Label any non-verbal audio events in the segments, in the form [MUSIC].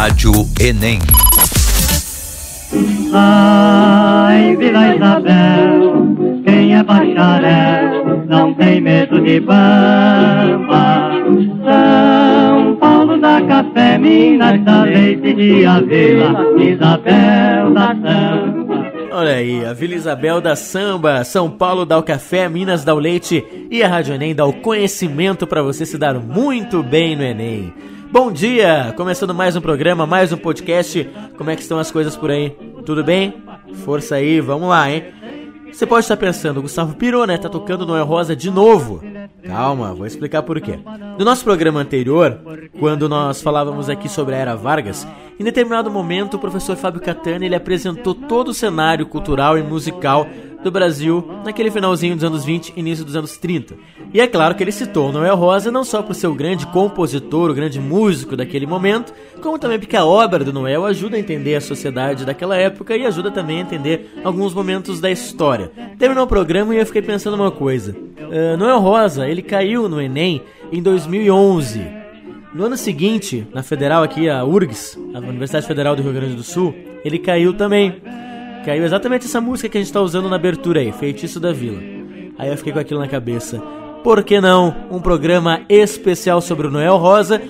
Rádio Enem. Ai, Vila Isabel, quem é bacharel não tem medo de bamba. São Paulo da café, Minas da leite de Vila Isabel da samba. Olha aí, a Vila Isabel da Samba, São Paulo dá o café, Minas dá o leite e a Rádio Enem dá o conhecimento para você se dar muito bem no Enem. Bom dia! Começando mais um programa, mais um podcast. Como é que estão as coisas por aí? Tudo bem? Força aí, vamos lá, hein? Você pode estar pensando, Gustavo pirou, né? Tá tocando Noel Rosa de novo. Calma, vou explicar por quê. No nosso programa anterior, quando nós falávamos aqui sobre a Era Vargas, em determinado momento o professor Fábio Catani ele apresentou todo o cenário cultural e musical do Brasil naquele finalzinho dos anos 20 início dos anos 30. E é claro que ele citou Noel Rosa não só por ser o grande compositor, o grande músico daquele momento, como também porque a obra do Noel ajuda a entender a sociedade daquela época e ajuda também a entender alguns momentos da história. Terminou o programa e eu fiquei pensando uma coisa. Uh, Noel Rosa, ele caiu no Enem em 2011. No ano seguinte, na Federal aqui, a URGS, a Universidade Federal do Rio Grande do Sul, ele caiu também. Caiu exatamente essa música que a gente está usando na abertura aí, Feitiço da Vila. Aí eu fiquei com aquilo na cabeça. Por que não um programa especial sobre o Noel Rosa?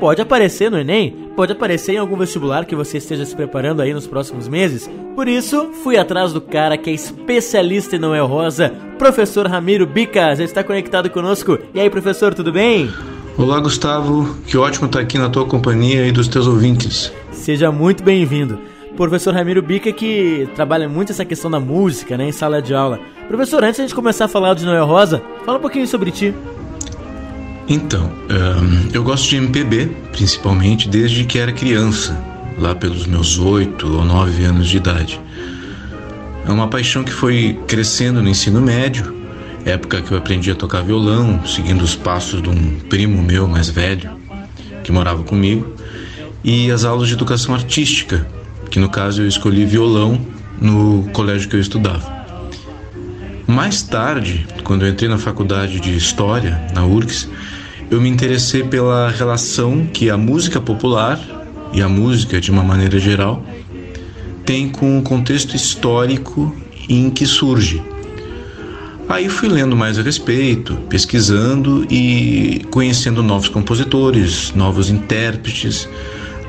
Pode aparecer no Enem, pode aparecer em algum vestibular que você esteja se preparando aí nos próximos meses. Por isso, fui atrás do cara que é especialista em Noel Rosa, professor Ramiro Bicas. Ele está conectado conosco. E aí, professor, tudo bem? Olá, Gustavo. Que ótimo estar aqui na tua companhia e dos teus ouvintes. Seja muito bem-vindo. Professor Ramiro Bica que trabalha muito essa questão da música, né, em sala de aula. Professor, antes de a gente começar a falar de Noel Rosa, fala um pouquinho sobre ti. Então, um, eu gosto de MPB, principalmente desde que era criança, lá pelos meus oito ou nove anos de idade. É uma paixão que foi crescendo no ensino médio, época que eu aprendi a tocar violão, seguindo os passos de um primo meu mais velho, que morava comigo, e as aulas de educação artística, que no caso eu escolhi violão no colégio que eu estudava. Mais tarde, quando eu entrei na faculdade de História, na URGS, eu me interessei pela relação que a música popular e a música de uma maneira geral tem com o contexto histórico em que surge. Aí fui lendo mais a respeito, pesquisando e conhecendo novos compositores, novos intérpretes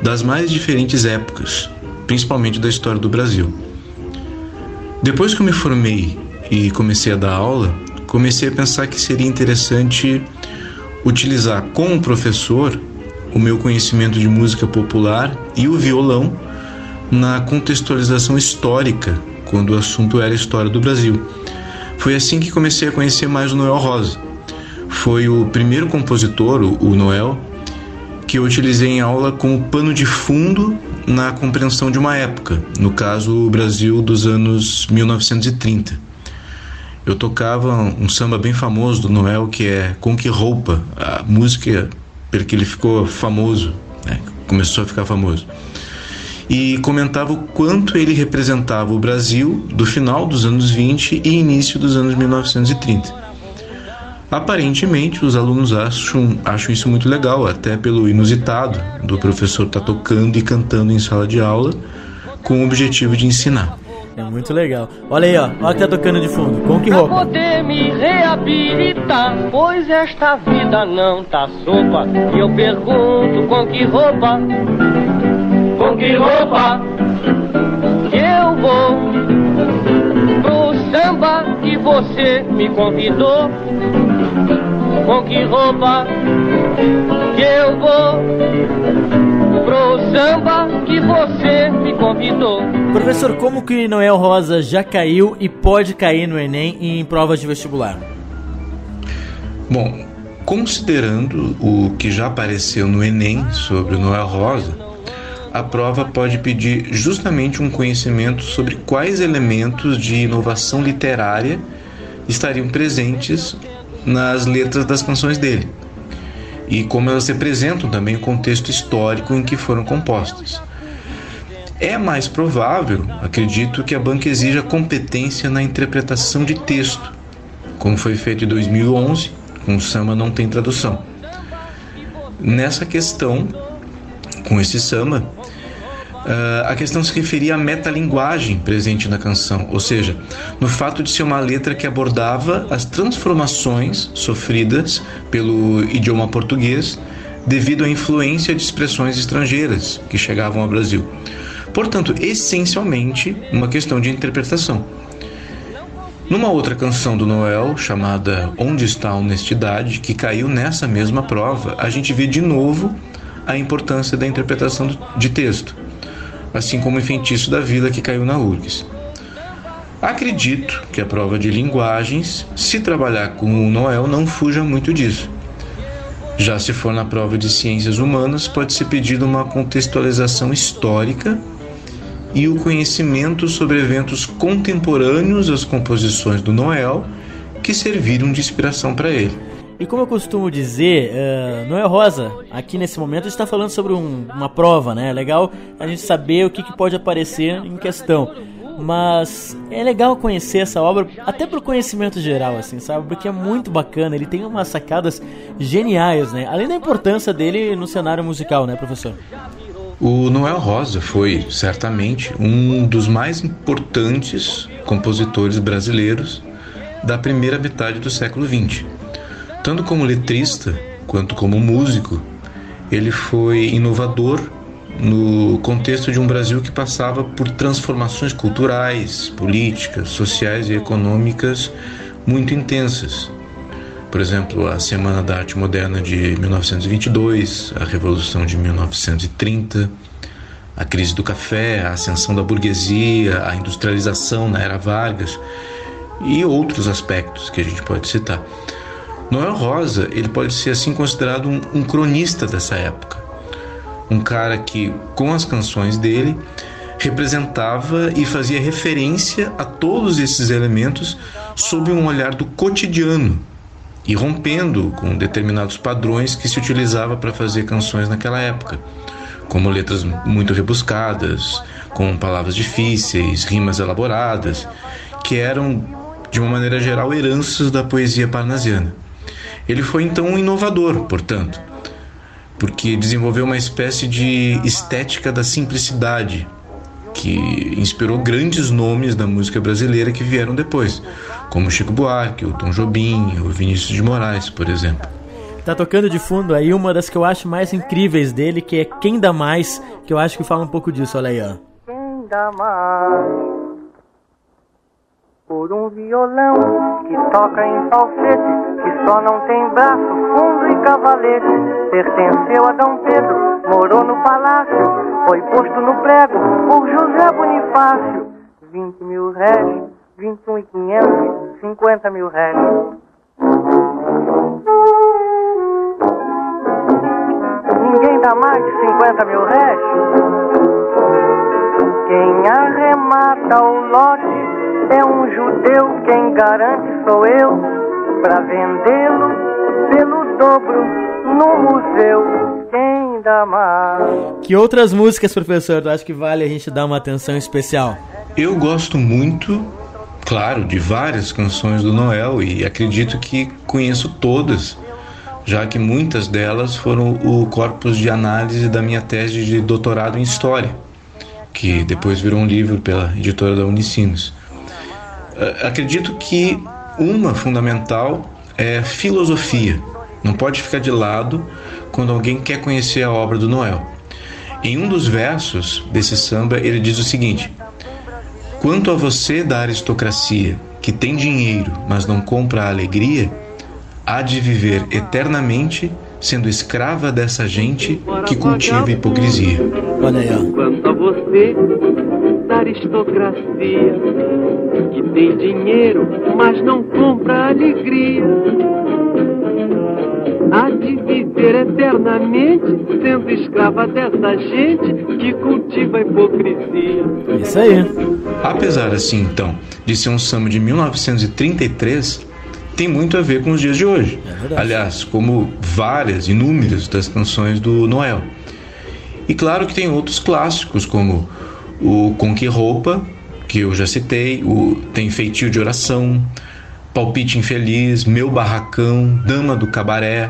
das mais diferentes épocas, principalmente da história do Brasil. Depois que eu me formei e comecei a dar aula, comecei a pensar que seria interessante utilizar como professor o meu conhecimento de música popular e o violão na contextualização histórica, quando o assunto era a história do Brasil. Foi assim que comecei a conhecer mais o Noel Rosa. Foi o primeiro compositor, o Noel, que eu utilizei em aula como pano de fundo na compreensão de uma época, no caso o Brasil dos anos 1930 eu tocava um samba bem famoso do Noel que é Com Que Roupa, a música porque ele ficou famoso, né? começou a ficar famoso. E comentava o quanto ele representava o Brasil do final dos anos 20 e início dos anos 1930. Aparentemente, os alunos acham, acham isso muito legal, até pelo inusitado do professor estar tá tocando e cantando em sala de aula com o objetivo de ensinar. É muito legal. Olha aí, ó. Olha que tá tocando de fundo. Com que roupa? Pra poder me reabilitar, pois esta vida não tá sopa. E eu pergunto, com que roupa? Com que roupa? Eu vou pro samba que você me convidou. Com que roupa? Que eu vou pro samba que você me convidou. Professor, como que Noel Rosa já caiu e pode cair no Enem em provas de vestibular? Bom, considerando o que já apareceu no Enem sobre o Noel Rosa, a prova pode pedir justamente um conhecimento sobre quais elementos de inovação literária estariam presentes nas letras das canções dele e como elas representam também o contexto histórico em que foram compostas. É mais provável, acredito, que a banca exija competência na interpretação de texto, como foi feito em 2011 com o Samba Não Tem Tradução. Nessa questão, com esse samba, Uh, a questão se referia à metalinguagem presente na canção, ou seja, no fato de ser uma letra que abordava as transformações sofridas pelo idioma português devido à influência de expressões estrangeiras que chegavam ao Brasil. Portanto, essencialmente, uma questão de interpretação. Numa outra canção do Noel, chamada Onde está a Honestidade, que caiu nessa mesma prova, a gente vê de novo a importância da interpretação de texto assim como o Feitiço da Vida que caiu na URGS. Acredito que a prova de linguagens, se trabalhar com o Noel, não fuja muito disso. Já se for na prova de ciências humanas, pode ser pedido uma contextualização histórica e o conhecimento sobre eventos contemporâneos às composições do Noel que serviram de inspiração para ele. E como eu costumo dizer, uh, Noel Rosa, aqui nesse momento está falando sobre um, uma prova, né? É legal a gente saber o que, que pode aparecer em questão. Mas é legal conhecer essa obra, até pro conhecimento geral, assim, sabe? Porque é muito bacana, ele tem umas sacadas geniais, né? Além da importância dele no cenário musical, né, professor? O Noel Rosa foi, certamente, um dos mais importantes compositores brasileiros da primeira metade do século XX. Tanto como letrista quanto como músico, ele foi inovador no contexto de um Brasil que passava por transformações culturais, políticas, sociais e econômicas muito intensas. Por exemplo, a Semana da Arte Moderna de 1922, a Revolução de 1930, a crise do café, a ascensão da burguesia, a industrialização na era Vargas e outros aspectos que a gente pode citar. Noel Rosa, ele pode ser assim considerado um, um cronista dessa época. Um cara que, com as canções dele, representava e fazia referência a todos esses elementos sob um olhar do cotidiano e rompendo com determinados padrões que se utilizava para fazer canções naquela época, como letras muito rebuscadas, com palavras difíceis, rimas elaboradas, que eram de uma maneira geral heranças da poesia parnasiana. Ele foi então um inovador, portanto, porque desenvolveu uma espécie de estética da simplicidade que inspirou grandes nomes da música brasileira que vieram depois, como Chico Buarque, o Tom Jobim, o Vinícius de Moraes, por exemplo. Tá tocando de fundo aí uma das que eu acho mais incríveis dele, que é Quem Dá Mais, que eu acho que fala um pouco disso, olha aí, ó. Quem dá mais por um violão que toca em falsete só não tem braço, fundo e cavalete. Pertenceu a Dom Pedro, morou no palácio, foi posto no prego por José Bonifácio. 20 mil réis, 21 e 500, 50 mil réis. Ninguém dá mais de 50 mil réis. Quem arremata o lote é um judeu, quem garante sou eu para vendê-lo pelo dobro no museu. Quem dá mais? Que outras músicas, professor, tu acha que vale a gente dar uma atenção especial? Eu gosto muito, claro, de várias canções do Noel e acredito que conheço todas, já que muitas delas foram o corpus de análise da minha tese de doutorado em História, que depois virou um livro pela editora da Unicinos. Acredito que uma fundamental é filosofia. Não pode ficar de lado quando alguém quer conhecer a obra do Noel. Em um dos versos desse samba, ele diz o seguinte: Quanto a você da aristocracia, que tem dinheiro, mas não compra a alegria, há de viver eternamente sendo escrava dessa gente que cultiva hipocrisia. Olha aí, ó. Aristocracia, que tem dinheiro, mas não compra alegria. Há de viver eternamente sendo escrava dessa gente que cultiva a hipocrisia. Isso aí. Apesar assim, então, de ser um samba de 1933, tem muito a ver com os dias de hoje. É Aliás, como várias, inúmeras das canções do Noel. E claro que tem outros clássicos, como o Com Que Roupa, que eu já citei, o Tem Feitio de Oração, Palpite Infeliz, Meu Barracão, Dama do Cabaré,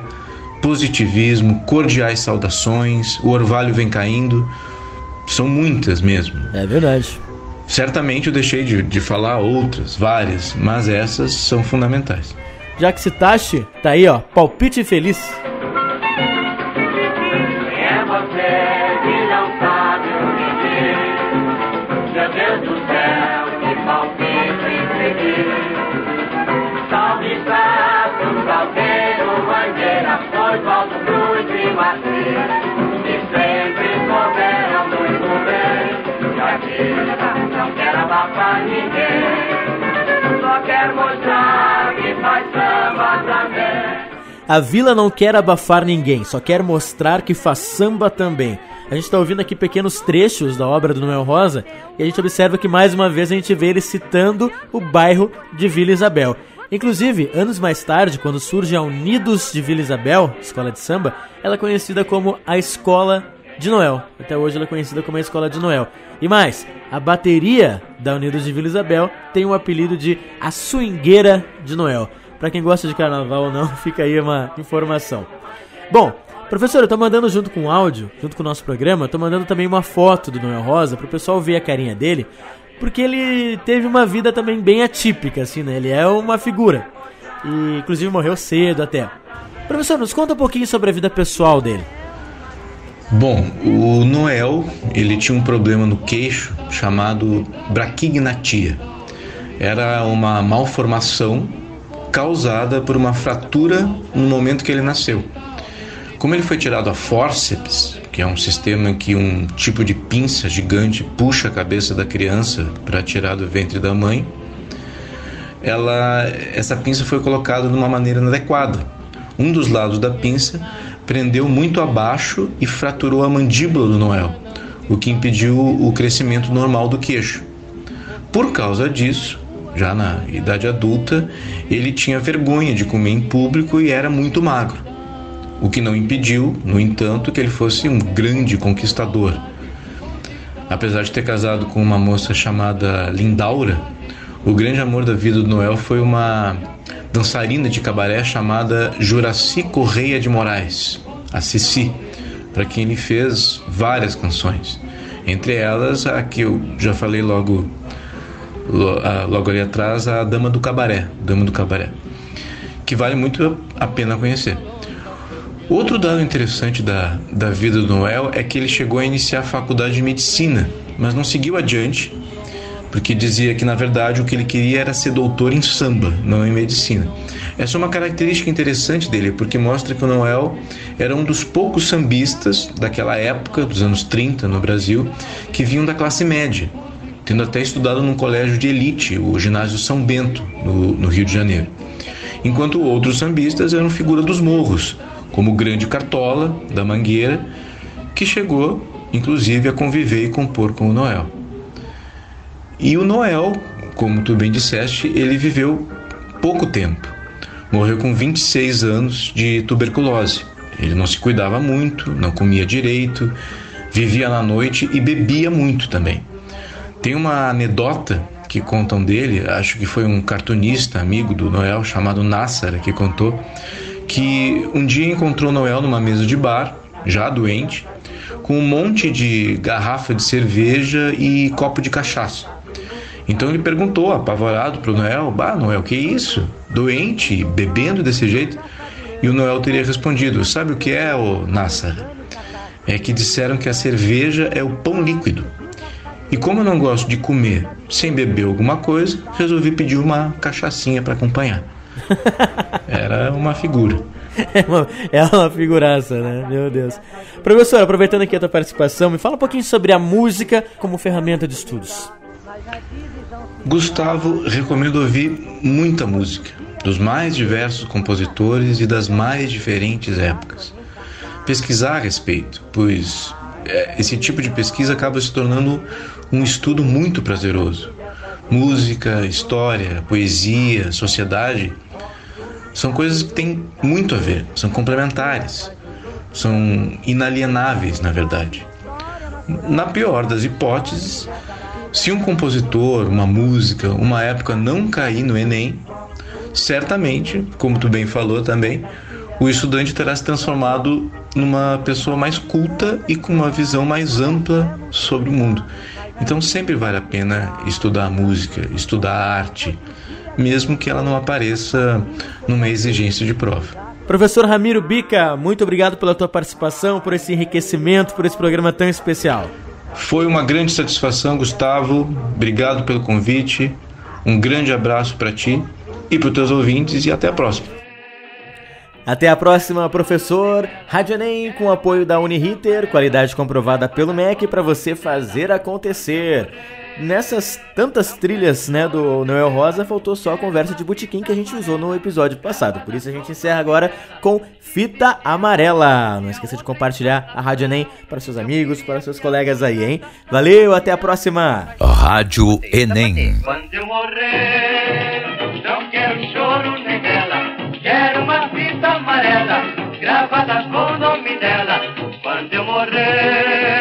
positivismo, cordiais saudações, o orvalho vem caindo. São muitas mesmo. É verdade. Certamente eu deixei de, de falar outras, várias, mas essas são fundamentais. Já que citaste, tá aí ó, palpite feliz. Não quer abafar ninguém. Só quer mostrar que faz samba também. A vila não quer abafar ninguém, só quer mostrar que faz samba também. A gente está ouvindo aqui pequenos trechos da obra do Noel Rosa e a gente observa que mais uma vez a gente vê ele citando o bairro de Vila Isabel. Inclusive, anos mais tarde, quando surge a Unidos de Vila Isabel, escola de samba, ela é conhecida como a Escola de Noel. Até hoje ela é conhecida como a Escola de Noel. E mais, a bateria da Unidos de Vila Isabel tem o apelido de a Swingueira de Noel. Para quem gosta de carnaval ou não, [LAUGHS] fica aí uma informação. Bom, professor, eu tô mandando junto com o áudio, junto com o nosso programa, eu tô mandando também uma foto do Noel Rosa pro pessoal ver a carinha dele, porque ele teve uma vida também bem atípica, assim, né? Ele é uma figura. E inclusive morreu cedo até. Professor, nos conta um pouquinho sobre a vida pessoal dele. Bom, o Noel, ele tinha um problema no queixo chamado braquignatia. Era uma malformação causada por uma fratura no momento que ele nasceu. Como ele foi tirado a fórceps, que é um sistema em que um tipo de pinça gigante puxa a cabeça da criança para tirar do ventre da mãe, ela, essa pinça foi colocada de uma maneira inadequada. Um dos lados da pinça prendeu muito abaixo e fraturou a mandíbula do Noel, o que impediu o crescimento normal do queixo. Por causa disso, já na idade adulta, ele tinha vergonha de comer em público e era muito magro. O que não impediu, no entanto, que ele fosse um grande conquistador. Apesar de ter casado com uma moça chamada Lindaura, o grande amor da vida do Noel foi uma dançarina de cabaré chamada Juraci Correia de Moraes, a Cici, para quem ele fez várias canções. Entre elas, a que eu já falei logo logo ali atrás, a Dama do Cabaré, Dama do Cabaré, que vale muito a pena conhecer. Outro dado interessante da, da vida do Noel é que ele chegou a iniciar a faculdade de medicina, mas não seguiu adiante, porque dizia que na verdade o que ele queria era ser doutor em samba, não em medicina. Essa é uma característica interessante dele, porque mostra que o Noel era um dos poucos sambistas daquela época, dos anos 30 no Brasil, que vinham da classe média tendo até estudado num colégio de elite, o Ginásio São Bento, no, no Rio de Janeiro. Enquanto outros sambistas eram figura dos morros, como o Grande Cartola, da Mangueira, que chegou, inclusive, a conviver e compor com o Noel. E o Noel, como tu bem disseste, ele viveu pouco tempo. Morreu com 26 anos de tuberculose. Ele não se cuidava muito, não comia direito, vivia na noite e bebia muito também. Tem uma anedota que contam dele, acho que foi um cartunista amigo do Noel chamado Nassar que contou que um dia encontrou Noel numa mesa de bar, já doente, com um monte de garrafa de cerveja e copo de cachaça. Então ele perguntou, apavorado, para o Noel: Bah, Noel, que isso? Doente, bebendo desse jeito? E o Noel teria respondido: Sabe o que é, o Nassar? É que disseram que a cerveja é o pão líquido. E como eu não gosto de comer sem beber alguma coisa, resolvi pedir uma cachaçinha para acompanhar. [LAUGHS] Era uma figura. É uma, é uma figuraça, né? Meu Deus. Professor, aproveitando aqui a tua participação, me fala um pouquinho sobre a música como ferramenta de estudos. Gustavo, recomendo ouvir muita música, dos mais diversos compositores e das mais diferentes épocas. Pesquisar a respeito, pois é, esse tipo de pesquisa acaba se tornando um estudo muito prazeroso. Música, história, poesia, sociedade são coisas que têm muito a ver, são complementares, são inalienáveis, na verdade. Na pior das hipóteses, se um compositor, uma música, uma época não cair no Enem, certamente, como tu bem falou também, o estudante terá se transformado numa pessoa mais culta e com uma visão mais ampla sobre o mundo. Então sempre vale a pena estudar música, estudar arte, mesmo que ela não apareça numa exigência de prova. Professor Ramiro Bica, muito obrigado pela tua participação, por esse enriquecimento, por esse programa tão especial. Foi uma grande satisfação, Gustavo. Obrigado pelo convite. Um grande abraço para ti e para os teus ouvintes e até a próxima. Até a próxima, professor. Rádio Enem com apoio da Uniriter, qualidade comprovada pelo MEC para você fazer acontecer nessas tantas trilhas né, do Noel Rosa, faltou só a conversa de botequim que a gente usou no episódio passado. Por isso a gente encerra agora com Fita Amarela. Não esqueça de compartilhar a Rádio Enem para seus amigos, para seus colegas aí, hein? Valeu, até a próxima! Rádio Enem. Quando eu morrer, não quero choro nem vela, quero uma fita amarela, gravada com o nome dela. Quando eu morrer,